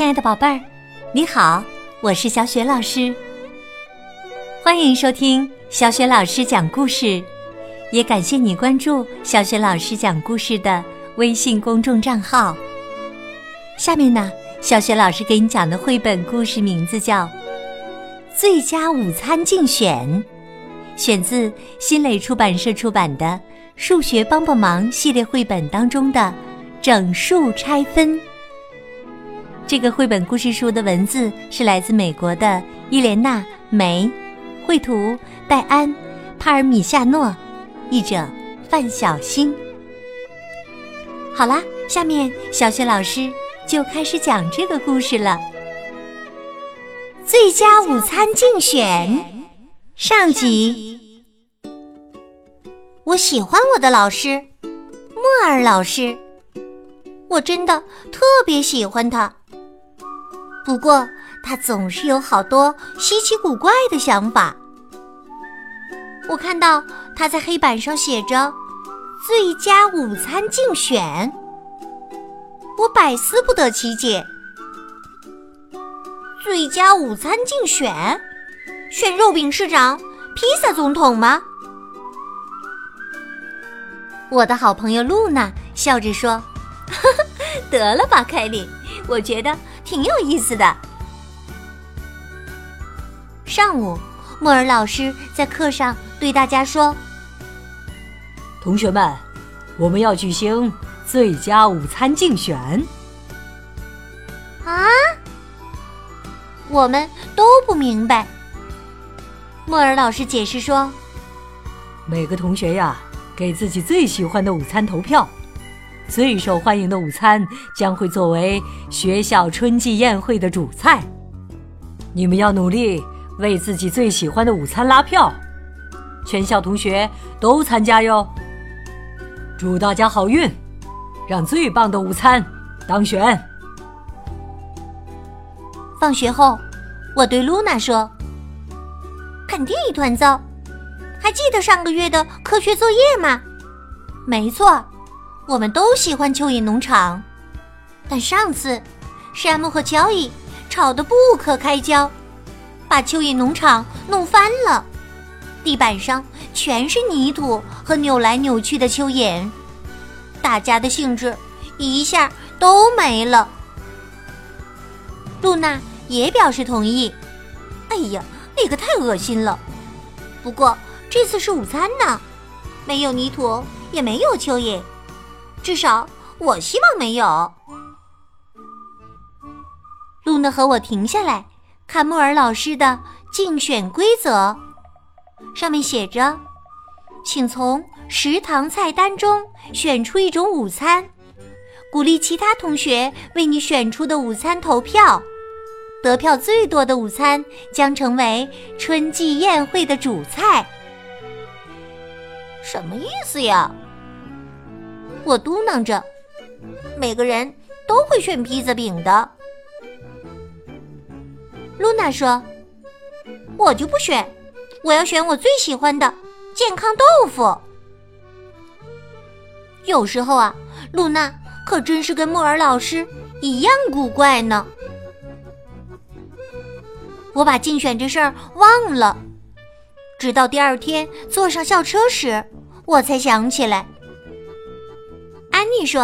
亲爱的宝贝儿，你好，我是小雪老师。欢迎收听小雪老师讲故事，也感谢你关注小雪老师讲故事的微信公众账号。下面呢，小雪老师给你讲的绘本故事名字叫《最佳午餐竞选》，选自新蕾出版社出版的《数学帮帮忙》系列绘本当中的整数拆分。这个绘本故事书的文字是来自美国的伊莲娜·梅，绘图戴安·帕尔米夏诺，译者范小新。好啦，下面小雪老师就开始讲这个故事了。最佳午餐竞选上集。我喜欢我的老师莫尔老师，我真的特别喜欢他。不过，他总是有好多稀奇古怪的想法。我看到他在黑板上写着“最佳午餐竞选”，我百思不得其解。最佳午餐竞选，选肉饼市长、披萨总统吗？我的好朋友露娜笑着说：“呵呵得了吧，凯莉，我觉得。”挺有意思的。上午，莫尔老师在课上对大家说：“同学们，我们要举行最佳午餐竞选。”啊！我们都不明白。莫尔老师解释说：“每个同学呀，给自己最喜欢的午餐投票。”最受欢迎的午餐将会作为学校春季宴会的主菜。你们要努力为自己最喜欢的午餐拉票，全校同学都参加哟！祝大家好运，让最棒的午餐当选。放学后，我对露娜说：“肯定一团糟。还记得上个月的科学作业吗？没错。”我们都喜欢蚯蚓农场，但上次山姆和乔伊吵得不可开交，把蚯蚓农场弄翻了，地板上全是泥土和扭来扭去的蚯蚓，大家的兴致一下都没了。露娜也表示同意。哎呀，那个太恶心了！不过这次是午餐呢，没有泥土，也没有蚯蚓。至少我希望没有。露娜和我停下来看莫尔老师的竞选规则，上面写着：“请从食堂菜单中选出一种午餐，鼓励其他同学为你选出的午餐投票。得票最多的午餐将成为春季宴会的主菜。”什么意思呀？我嘟囔着：“每个人都会选披萨饼的。”露娜说：“我就不选，我要选我最喜欢的健康豆腐。”有时候啊，露娜可真是跟莫尔老师一样古怪呢。我把竞选这事儿忘了，直到第二天坐上校车时，我才想起来。安妮说：“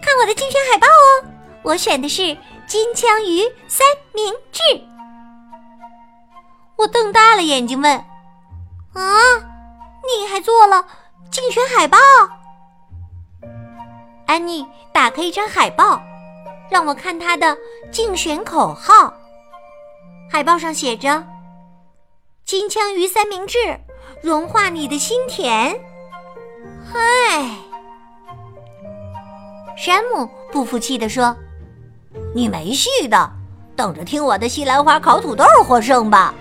看我的竞选海报哦，我选的是金枪鱼三明治。”我瞪大了眼睛问：“啊，你还做了竞选海报？”安妮打开一张海报，让我看她的竞选口号。海报上写着：“金枪鱼三明治，融化你的心田。”嗨。山姆不服气地说：“你没戏的，等着听我的西兰花烤土豆获胜吧。”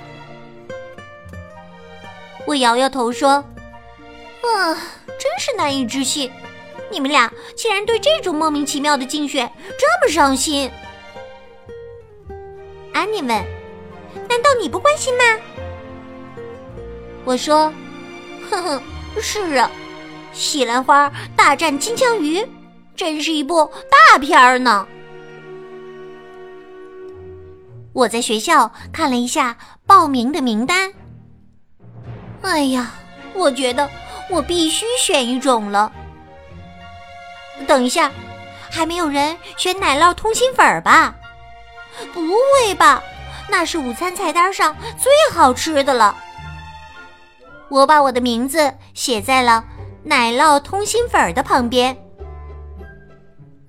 我摇摇头说：“啊，真是难以置信，你们俩竟然对这种莫名其妙的竞选这么上心。”安妮问：“难道你不关心吗？”我说：“哼哼，是啊，西兰花大战金枪鱼。”真是一部大片儿呢！我在学校看了一下报名的名单。哎呀，我觉得我必须选一种了。等一下，还没有人选奶酪通心粉吧？不会吧，那是午餐菜单上最好吃的了。我把我的名字写在了奶酪通心粉的旁边。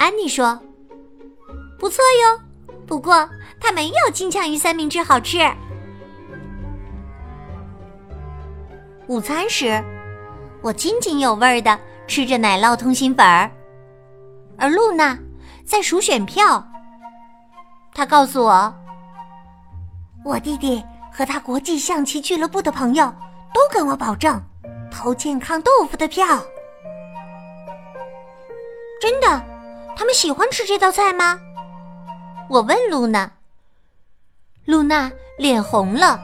安妮说：“不错哟，不过它没有金枪鱼三明治好吃。”午餐时，我津津有味的吃着奶酪通心粉儿，而露娜在数选票。她告诉我，我弟弟和他国际象棋俱乐部的朋友。都跟我保证，投健康豆腐的票。真的，他们喜欢吃这道菜吗？我问露娜。露娜脸红了。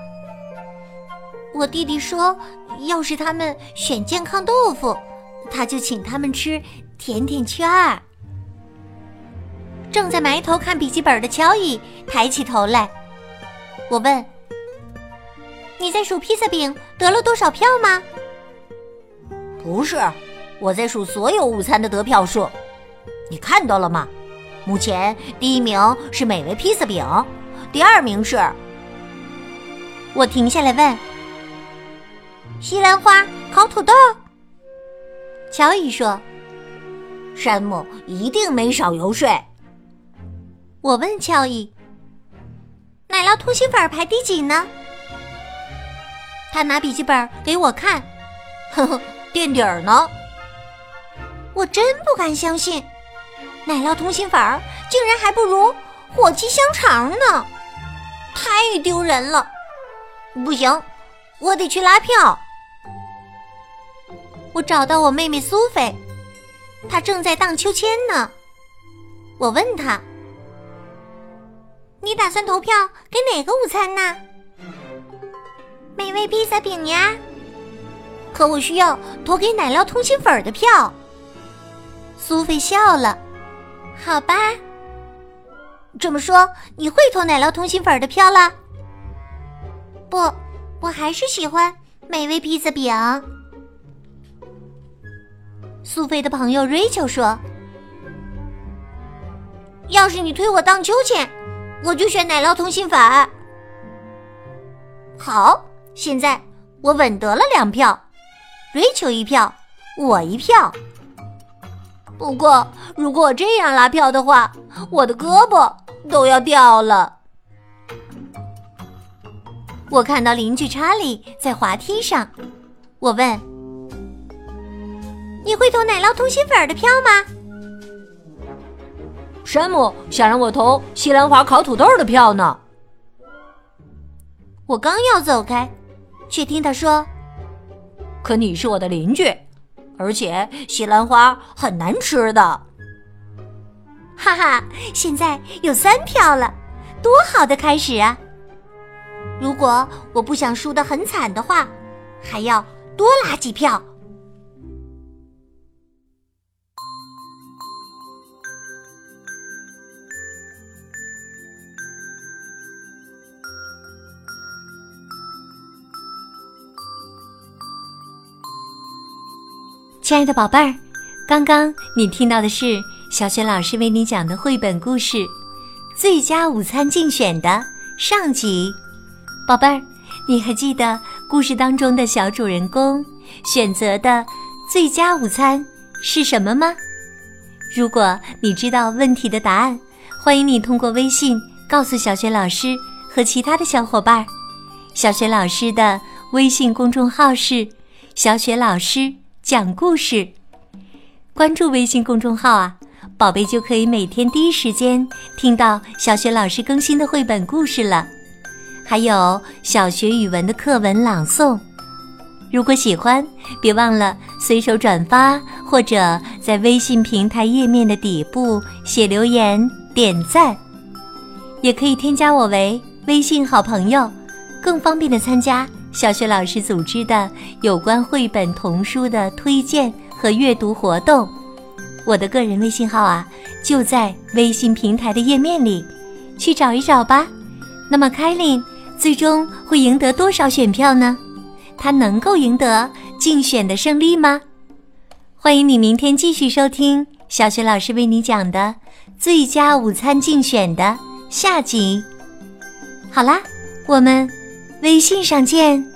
我弟弟说，要是他们选健康豆腐，他就请他们吃甜甜圈儿。正在埋头看笔记本的乔伊抬起头来，我问。你在数披萨饼得了多少票吗？不是，我在数所有午餐的得票数。你看到了吗？目前第一名是美味披萨饼，第二名是……我停下来问：“西兰花烤土豆。”乔伊说：“山姆一定没少游说。”我问乔伊：“奶酪通心粉排第几呢？”他拿笔记本给我看，呵呵，垫底儿呢。我真不敢相信，奶酪通心粉竟然还不如火鸡香肠呢，太丢人了！不行，我得去拉票。我找到我妹妹苏菲，她正在荡秋千呢。我问她：“你打算投票给哪个午餐呢？”美味披萨饼呀，可我需要投给奶酪通心粉的票。苏菲笑了，好吧。这么说，你会投奶酪通心粉的票了？不，我还是喜欢美味披萨饼。苏菲的朋友瑞秋说：“要是你推我荡秋千，我就选奶酪通心粉。”好。现在我稳得了两票，瑞秋一票，我一票。不过如果我这样拉票的话，我的胳膊都要掉了。我看到邻居查理在滑梯上，我问：“你会投奶酪通心粉的票吗？”山姆想让我投西兰花烤土豆的票呢。我刚要走开。却听他说：“可你是我的邻居，而且西兰花很难吃的。”哈哈，现在有三票了，多好的开始啊！如果我不想输得很惨的话，还要多拉几票。亲爱的宝贝儿，刚刚你听到的是小雪老师为你讲的绘本故事《最佳午餐竞选》的上集。宝贝儿，你还记得故事当中的小主人公选择的最佳午餐是什么吗？如果你知道问题的答案，欢迎你通过微信告诉小雪老师和其他的小伙伴儿。小雪老师的微信公众号是“小雪老师”。讲故事，关注微信公众号啊，宝贝就可以每天第一时间听到小学老师更新的绘本故事了，还有小学语文的课文朗诵。如果喜欢，别忘了随手转发，或者在微信平台页面的底部写留言点赞。也可以添加我为微信好朋友，更方便的参加。小雪老师组织的有关绘本童书的推荐和阅读活动，我的个人微信号啊，就在微信平台的页面里，去找一找吧。那么凯琳最终会赢得多少选票呢？她能够赢得竞选的胜利吗？欢迎你明天继续收听小雪老师为你讲的最佳午餐竞选的下集。好啦，我们微信上见。